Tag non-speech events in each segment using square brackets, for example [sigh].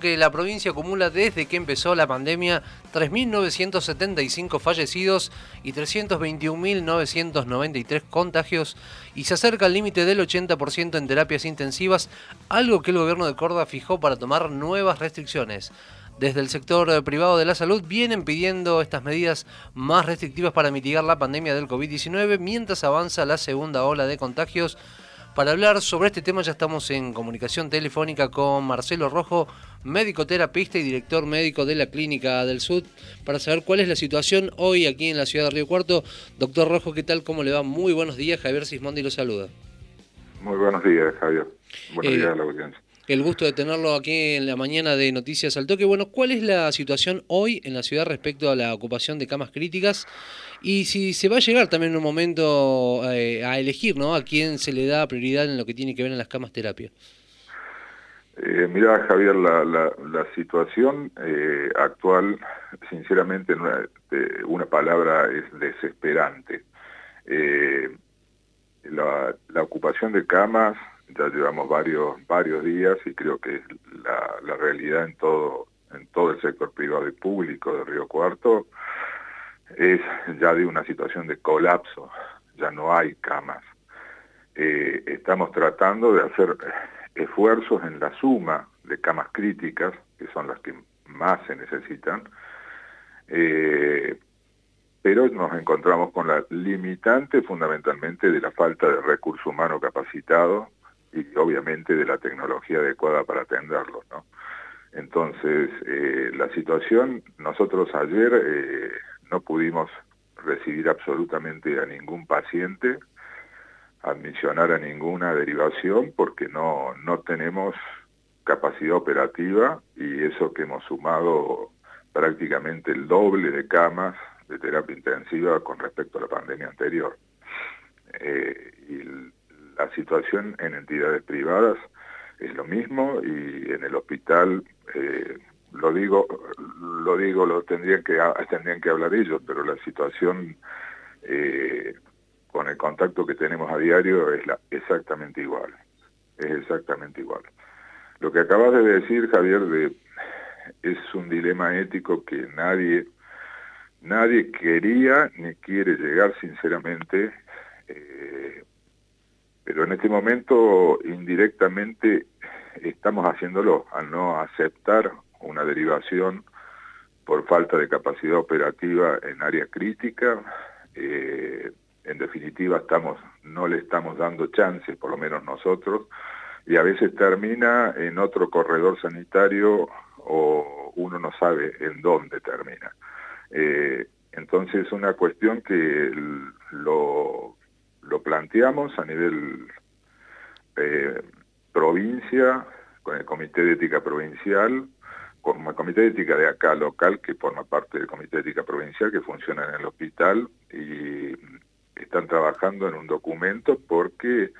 que la provincia acumula desde que empezó la pandemia 3.975 fallecidos y 321.993 contagios y se acerca al límite del 80% en terapias intensivas, algo que el gobierno de Córdoba fijó para tomar nuevas restricciones. Desde el sector privado de la salud vienen pidiendo estas medidas más restrictivas para mitigar la pandemia del COVID-19 mientras avanza la segunda ola de contagios para hablar sobre este tema ya estamos en comunicación telefónica con Marcelo Rojo, médico terapista y director médico de la Clínica del Sud, para saber cuál es la situación hoy aquí en la ciudad de Río Cuarto. Doctor Rojo, ¿qué tal? ¿Cómo le va? Muy buenos días. Javier Sismondi lo saluda. Muy buenos días, Javier. Buenos días a la audiencia. El gusto de tenerlo aquí en la mañana de Noticias al Toque. Bueno, ¿cuál es la situación hoy en la ciudad respecto a la ocupación de camas críticas? Y si se va a llegar también en un momento eh, a elegir, ¿no? A quién se le da prioridad en lo que tiene que ver en las camas terapia. Eh, mira, Javier, la, situación eh, actual, sinceramente, una, una, palabra es desesperante. Eh, la ocupación de camas ya llevamos varios varios días y creo que la, la realidad en todo en todo el sector privado y público de Río Cuarto es ya de una situación de colapso, ya no hay camas. Eh, estamos tratando de hacer esfuerzos en la suma de camas críticas, que son las que más se necesitan, eh, pero nos encontramos con la limitante fundamentalmente de la falta de recurso humano capacitado y obviamente de la tecnología adecuada para atenderlo, ¿no? Entonces, eh, la situación, nosotros ayer eh, no pudimos recibir absolutamente a ningún paciente, admisionar a ninguna derivación porque no, no tenemos capacidad operativa y eso que hemos sumado prácticamente el doble de camas de terapia intensiva con respecto a la pandemia anterior. Eh, la situación en entidades privadas es lo mismo y en el hospital eh, lo digo lo digo lo tendrían que tendrían que hablar ellos pero la situación eh, con el contacto que tenemos a diario es exactamente igual es exactamente igual. Lo que acabas de decir Javier es un dilema ético que nadie nadie quería ni quiere llegar sinceramente eh, pero en este momento indirectamente estamos haciéndolo al no aceptar una derivación por falta de capacidad operativa en área crítica. Eh, en definitiva, estamos no le estamos dando chances, por lo menos nosotros, y a veces termina en otro corredor sanitario o uno no sabe en dónde termina. Eh, entonces es una cuestión que lo lo planteamos a nivel eh, provincia, con el Comité de Ética Provincial, con el Comité de Ética de acá local, que forma parte del Comité de Ética Provincial, que funciona en el hospital, y están trabajando en un documento porque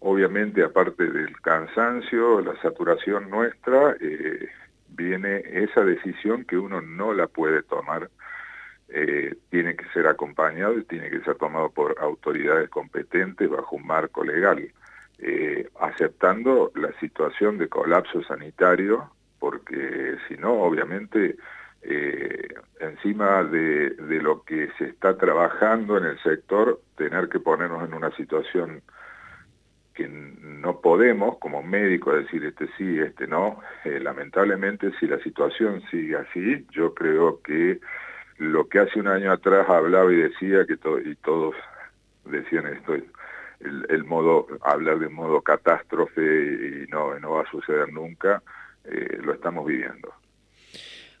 obviamente aparte del cansancio, la saturación nuestra, eh, viene esa decisión que uno no la puede tomar eh, tiene que ser acompañado y tiene que ser tomado por autoridades competentes bajo un marco legal, eh, aceptando la situación de colapso sanitario, porque si no, obviamente, eh, encima de, de, lo que se está trabajando en el sector, tener que ponernos en una situación que no podemos como médico decir este sí, este no, lamentablemente si la situación sigue así, yo creo que lo que hace un año atrás hablaba y decía que y todos decían esto el, el, modo hablar de modo catástrofe y no no va a suceder nunca eh, lo estamos viviendo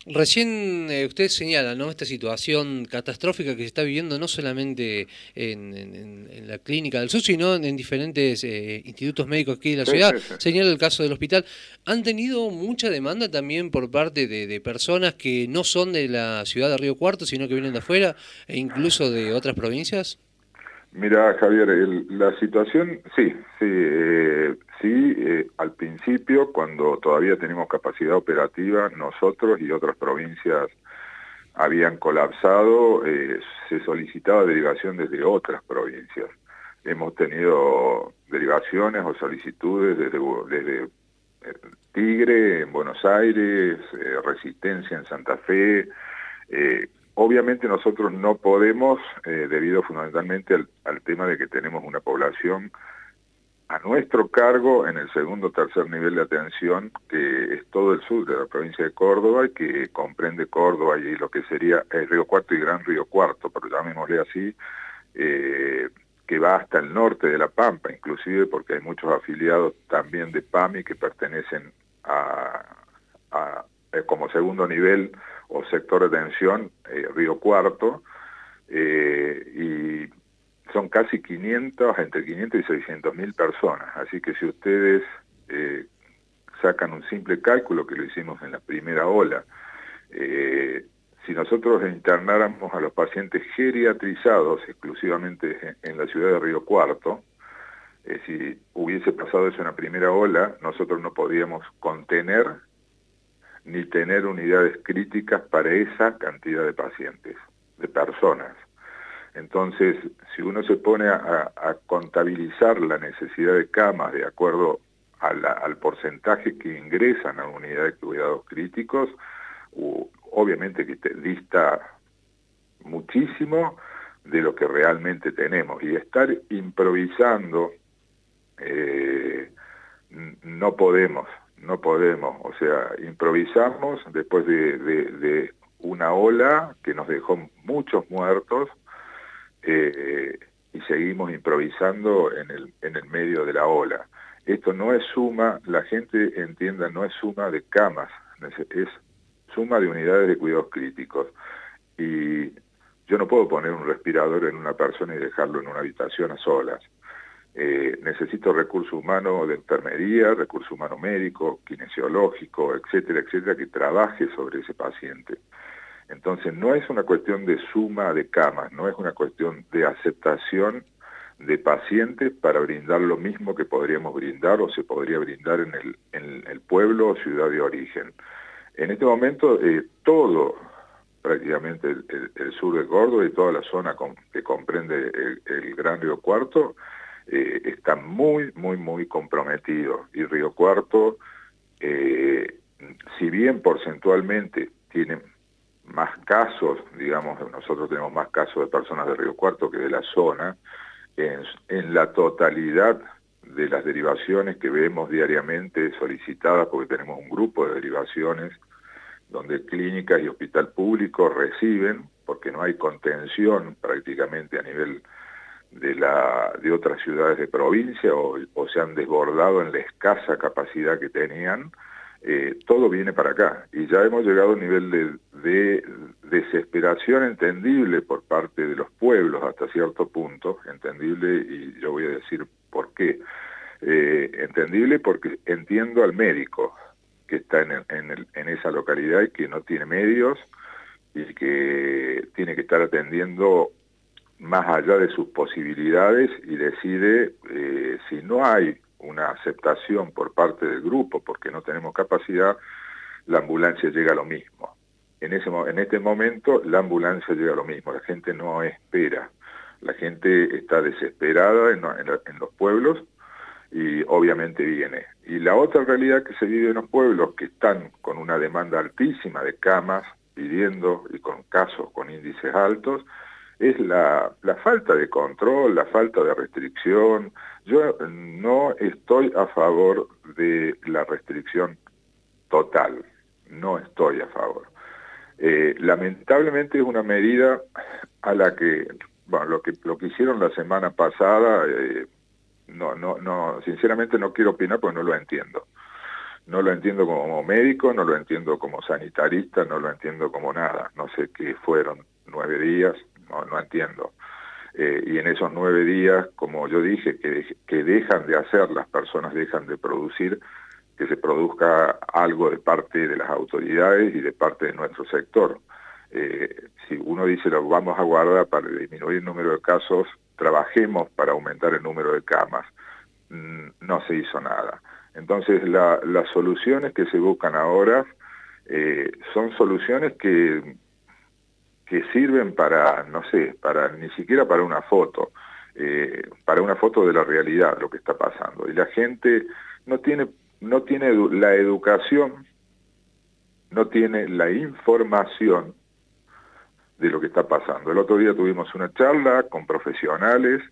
Recién eh, usted señala ¿no? esta situación catastrófica que se está viviendo no solamente en, la clínica del sur, sino en, diferentes eh, institutos médicos aquí de la ciudad. Señala el caso del hospital. ¿Han tenido mucha demanda también por parte de, personas que no son de la ciudad de Río Cuarto, sino que vienen de afuera e incluso de otras provincias? Mira, Javier, la situación, sí, sí, eh, sí, eh, al principio, cuando todavía tenemos capacidad operativa, nosotros y otras provincias habían colapsado, eh, se solicitaba derivación desde otras provincias. Hemos tenido derivaciones o solicitudes desde, desde Tigre en Buenos Aires, Resistencia en Santa Fe. obviamente nosotros no podemos, debido fundamentalmente al, tema de que tenemos una población a nuestro cargo en el segundo o tercer nivel de atención, que es todo el sur de la provincia de Córdoba y que comprende Córdoba y lo que sería el Río Cuarto y Gran Río Cuarto, pero llamémosle así, eh, que va hasta el norte de La Pampa, inclusive porque hay muchos afiliados también de PAMI que pertenecen a, eh, como segundo nivel o sector de atención, eh, Río Cuarto, y son casi 500, entre 500 y 600 mil personas, así que si ustedes eh, sacan un simple cálculo que lo hicimos en la primera ola, eh, si nosotros internáramos a los pacientes geriatrizados exclusivamente en la ciudad de Río Cuarto, eh, si hubiese pasado eso en la primera ola, nosotros no podíamos contener ni tener unidades críticas para esa cantidad de pacientes, de personas. Entonces, si uno se pone a, contabilizar la necesidad de camas de acuerdo al porcentaje que ingresan a unidad de cuidados críticos, obviamente que dista muchísimo de lo que realmente tenemos. Y estar improvisando eh, no podemos, no podemos. O sea, improvisamos después de una ola que nos dejó muchos muertos, eh, y seguimos improvisando en el, en el medio de la ola. Esto no es suma, la gente entienda, no es suma de camas, es suma de unidades de cuidados críticos. Y yo no puedo poner un respirador en una persona y dejarlo en una habitación a solas. Eh, necesito recurso humano de enfermería, recurso humano médico, kinesiológico, etcétera, etcétera, que trabaje sobre ese paciente. Entonces no es una cuestión de suma de camas, no es una cuestión de aceptación de pacientes para brindar lo mismo que podríamos brindar o se podría brindar en el, el pueblo o ciudad de origen. En este momento eh, todo, prácticamente el, sur de Córdoba y toda la zona que comprende el, Gran Río Cuarto, eh, está muy, muy, muy comprometido. Y Río Cuarto, eh, si bien porcentualmente tiene más casos, digamos, nosotros tenemos más casos de personas de Río Cuarto que de la zona, en, la totalidad de las derivaciones que vemos diariamente solicitadas, porque tenemos un grupo de derivaciones donde clínicas y hospital público reciben, porque no hay contención prácticamente a nivel de, la, de otras ciudades de provincia o, o se han desbordado en la escasa capacidad que tenían, eh, todo viene para acá. Y ya hemos llegado a un nivel de, desesperación entendible por parte de los pueblos hasta cierto punto, entendible, y yo voy a decir por qué. Eh, entendible porque entiendo al médico que está en, esa localidad y que no tiene medios y que tiene que estar atendiendo más allá de sus posibilidades y decide eh, si no hay una aceptación por parte del grupo porque no tenemos capacidad, la ambulancia llega a lo mismo. En, ese, en este momento la ambulancia llega a lo mismo, la gente no espera, la gente está desesperada en, en los pueblos y obviamente viene. Y la otra realidad que se vive en los pueblos, que están con una demanda altísima de camas, pidiendo y con casos con índices altos, es la, la falta de control, la falta de restricción. Yo no estoy a favor de la restricción total, no estoy a favor. Eh, lamentablemente es una medida a la que, bueno, lo que, lo que hicieron la semana pasada, eh, no, no, no, sinceramente no quiero opinar porque no lo entiendo. No lo entiendo como médico, no lo entiendo como sanitarista, no lo entiendo como nada. No sé qué fueron nueve días, no, entiendo. Eh, y en esos nueve días, como yo dije, que, que dejan de hacer, las personas dejan de producir, que se produzca algo de parte de las autoridades y de parte de nuestro sector. Eh, si uno dice lo vamos a guardar para disminuir el número de casos, trabajemos para aumentar el número de camas. Mm, no se hizo nada. Entonces las soluciones que se buscan ahora eh, son soluciones que que sirven para, no sé, para ni siquiera para una foto, eh, para una foto de la realidad, lo que está pasando. Y la gente no tiene no tiene la educación, no tiene la información de lo que está pasando. El otro día tuvimos una charla con profesionales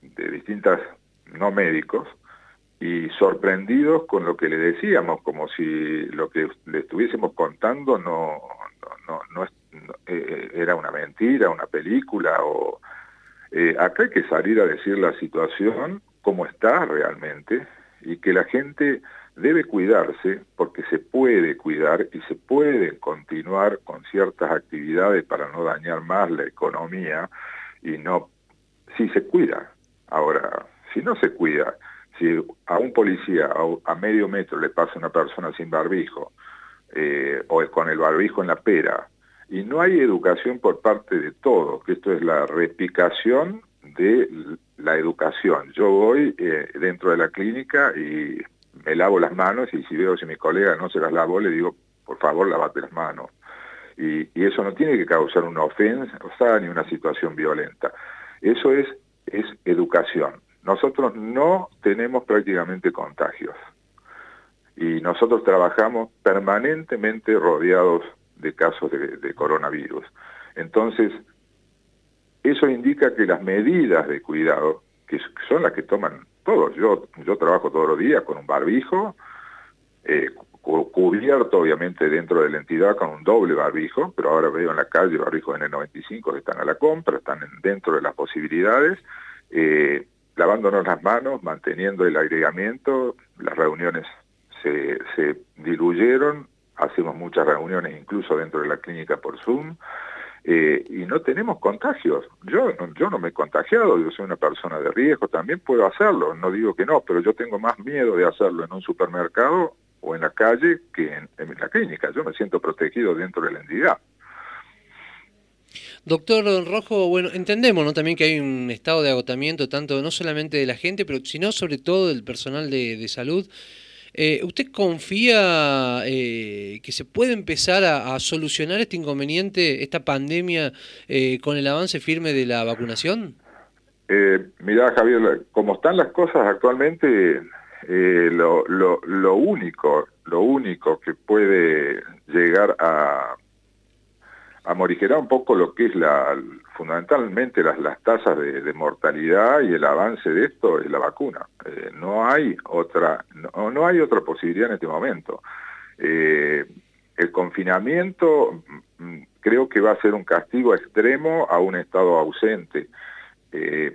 de distintas, no médicos, y sorprendidos con lo que le decíamos, como si lo que le estuviésemos contando no, no, no, eh, era una mentira, una película, o eh, acá hay que salir a decir la situación como está realmente, y que la gente debe cuidarse porque se puede cuidar y se puede continuar con ciertas actividades para no dañar más la economía y no, si se cuida. Ahora, si no se cuida, si a un policía a, medio metro le pasa una persona sin barbijo eh, o con el barbijo en la pera y no hay educación por parte de todos, que esto es la replicación de la educación. Yo voy eh, dentro de la clínica y me lavo las manos y si veo si mi colega no se las lavó, le digo, por favor, lavate las manos. Y, y eso no tiene que causar una ofensa ni una situación violenta. Eso es, es educación. Nosotros no tenemos prácticamente contagios y nosotros trabajamos permanentemente rodeados de casos de, coronavirus. Entonces, eso indica que las medidas de cuidado, que son las que toman todos, yo, yo trabajo todos los días con un barbijo, eh, cubierto obviamente dentro de la entidad con un doble barbijo, pero ahora veo en la calle barbijos N95 que están a la compra, están dentro de las posibilidades, eh, lavándonos las manos, manteniendo el agregamiento, las reuniones se, se diluyeron, hacemos muchas reuniones incluso dentro de la clínica por Zoom, eh, y no tenemos contagios. Yo no, yo no me he contagiado, yo soy una persona de riesgo, también puedo hacerlo, no digo que no, pero yo tengo más miedo de hacerlo en un supermercado o en la calle que en, en la clínica. Yo me siento protegido dentro de la entidad. Doctor Rojo, bueno, entendemos ¿no? también que hay un estado de agotamiento tanto no solamente de la gente, pero sino sobre todo del personal de, salud. Eh, ¿Usted confía eh, que se puede empezar a, solucionar este inconveniente, esta pandemia, eh, con el avance firme de la vacunación? Eh, mirá, Javier, como están las cosas actualmente, lo, lo, lo único, lo único que puede llegar a a morigerar un poco lo que es la fundamentalmente las, las tasas de, mortalidad y el avance de esto es la vacuna. Eh, no hay otra no, no, hay otra posibilidad en este momento. Eh, el confinamiento mm, creo que va a ser un castigo extremo a un estado ausente. Eh,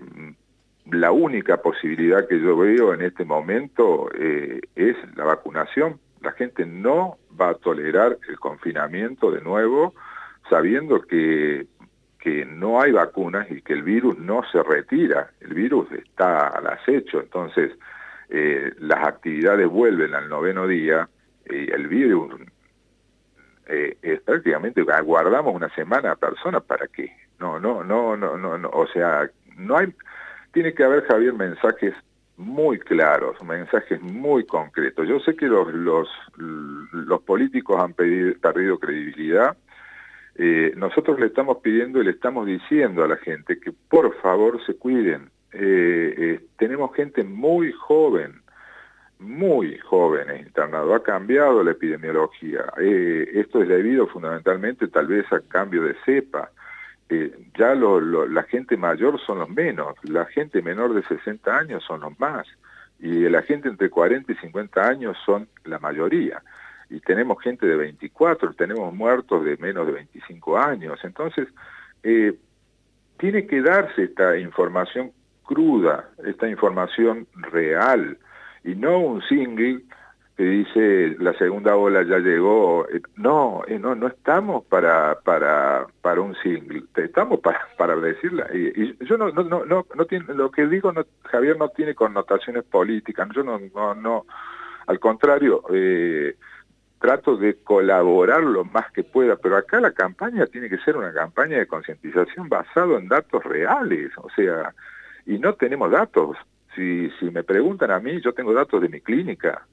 la única posibilidad que yo veo en este momento es la vacunación. La gente no va a tolerar el confinamiento de nuevo sabiendo que, que no hay vacunas y que el virus no se retira, el virus está al acecho, entonces eh, las actividades vuelven al noveno día y el virus eh, es prácticamente aguardamos una semana a personas para qué no no no no no no. O sea no hay tiene que haber Javier mensajes muy claros mensajes muy concretos. Yo sé que los los los políticos han perdido credibilidad eh, nosotros le estamos pidiendo y le estamos diciendo a la gente que por favor se cuiden. Eh, eh, tenemos gente muy joven, muy joven internado. Ha cambiado la epidemiología. esto es debido fundamentalmente tal vez a cambio de cepa. ya la gente mayor son los menos, la gente menor de 60 años son los más y la gente entre 40 y 50 años son la mayoría y tenemos gente de 24, tenemos muertos de menos de 25 años. Entonces, eh, tiene que darse esta información cruda, esta información real, y no un single que dice la segunda ola ya llegó. Eh, no, eh, no, no estamos para, para, para un single, estamos para, [laughs] para decirla. Y, yo no, no, no, no, tiene, lo que digo, no, Javier, no tiene connotaciones políticas, yo no, no, no al contrario, eh, trato de colaborar lo más que pueda, pero acá la campaña tiene que ser una campaña de concientización basado en datos reales, o sea, y no tenemos datos. Si, si me preguntan a mí, yo tengo datos de mi clínica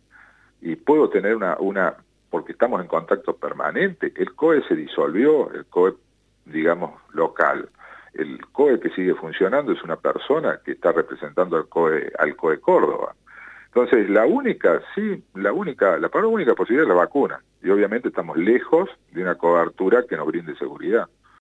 y puedo tener una, una, porque estamos en contacto permanente. El COE se disolvió, el COE, digamos, local. El COE que sigue funcionando es una persona que está representando al COE, al COE Córdoba. Entonces, la única, sí, la única, la única posibilidad es la vacuna. Y obviamente estamos lejos de una cobertura que nos brinde seguridad.